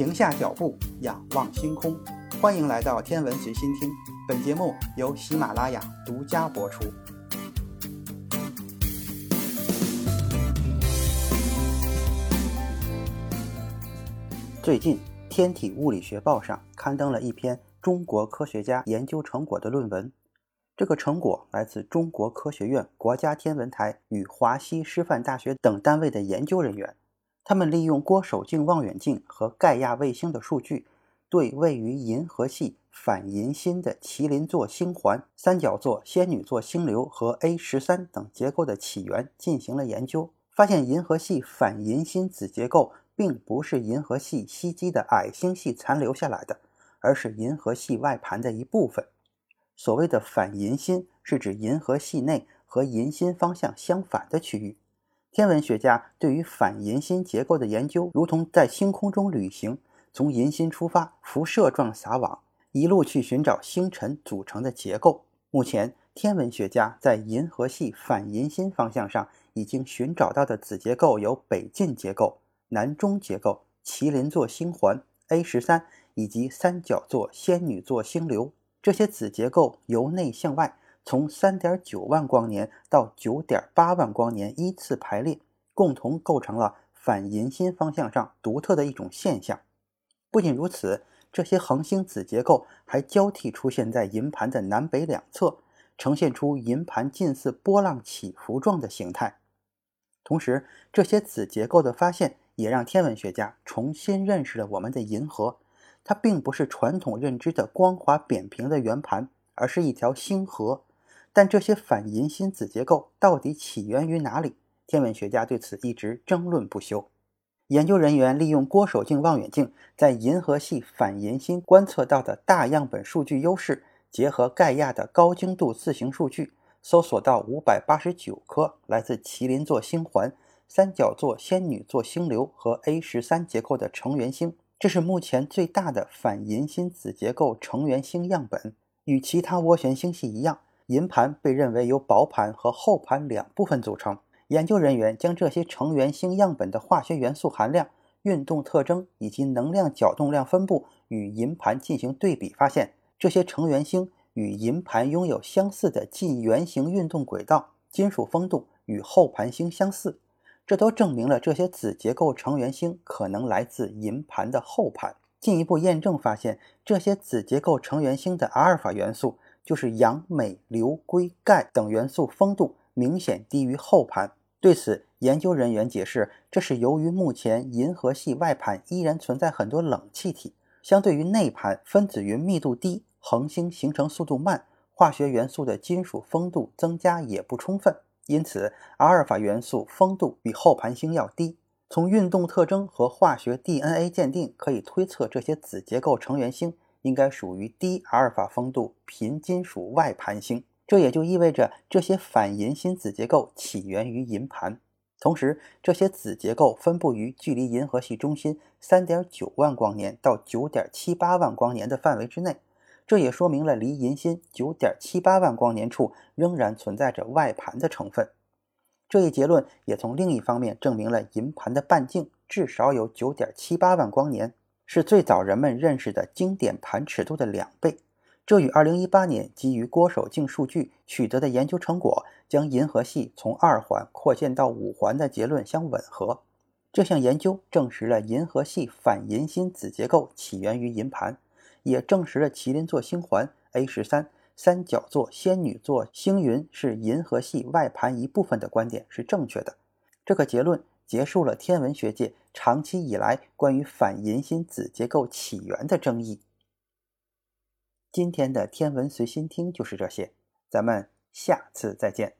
停下脚步，仰望星空。欢迎来到天文随心听，本节目由喜马拉雅独家播出。最近，《天体物理学报》上刊登了一篇中国科学家研究成果的论文。这个成果来自中国科学院、国家天文台与华西师范大学等单位的研究人员。他们利用郭守敬望远镜和盖亚卫星的数据，对位于银河系反银心的麒麟座星环、三角座仙女座星流和 A 十三等结构的起源进行了研究，发现银河系反银心子结构并不是银河系吸积的矮星系残留下来的，而是银河系外盘的一部分。所谓的反银心，是指银河系内和银心方向相反的区域。天文学家对于反银心结构的研究，如同在星空中旅行，从银心出发，辐射状撒网，一路去寻找星辰组成的结构。目前，天文学家在银河系反银心方向上已经寻找到的子结构有北近结构、南中结构、麒麟座星环、A 十三以及三角座仙女座星流。这些子结构由内向外。从三点九万光年到九点八万光年依次排列，共同构成了反银心方向上独特的一种现象。不仅如此，这些恒星子结构还交替出现在银盘的南北两侧，呈现出银盘近似波浪起伏状的形态。同时，这些子结构的发现也让天文学家重新认识了我们的银河。它并不是传统认知的光滑扁平的圆盘，而是一条星河。但这些反银心子结构到底起源于哪里？天文学家对此一直争论不休。研究人员利用郭守敬望远镜在银河系反银心观测到的大样本数据优势，结合盖亚的高精度自行数据，搜索到五百八十九颗来自麒麟座星环、三角座仙女座星流和 A 十三结构的成员星。这是目前最大的反银心子结构成员星样本。与其他涡旋星系一样。银盘被认为由薄盘和厚盘两部分组成。研究人员将这些成员星样本的化学元素含量、运动特征以及能量角动量分布与银盘进行对比，发现这些成员星与银盘拥有相似的近圆形运动轨道、金属丰度与厚盘星相似。这都证明了这些子结构成员星可能来自银盘的厚盘。进一步验证发现，这些子结构成员星的阿尔法元素。就是氧、镁、硫、硅、钙等元素丰度明显低于后盘。对此，研究人员解释，这是由于目前银河系外盘依然存在很多冷气体，相对于内盘分子云密度低，恒星形成速度慢，化学元素的金属丰度增加也不充分，因此阿尔法元素丰度比后盘星要低。从运动特征和化学 DNA 鉴定可以推测，这些子结构成员星。应该属于低阿尔法丰度贫金属外盘星，这也就意味着这些反银心子结构起源于银盘。同时，这些子结构分布于距离银河系中心3.9万光年到9.78万光年的范围之内，这也说明了离银心9.78万光年处仍然存在着外盘的成分。这一结论也从另一方面证明了银盘的半径至少有9.78万光年。是最早人们认识的经典盘尺度的两倍，这与2018年基于郭守敬数据取得的研究成果，将银河系从二环扩建到五环的结论相吻合。这项研究证实了银河系反银心子结构起源于银盘，也证实了麒麟座星环、A 十三、三角座仙女座星云是银河系外盘一部分的观点是正确的。这个结论。结束了天文学界长期以来关于反银心子结构起源的争议。今天的天文随心听就是这些，咱们下次再见。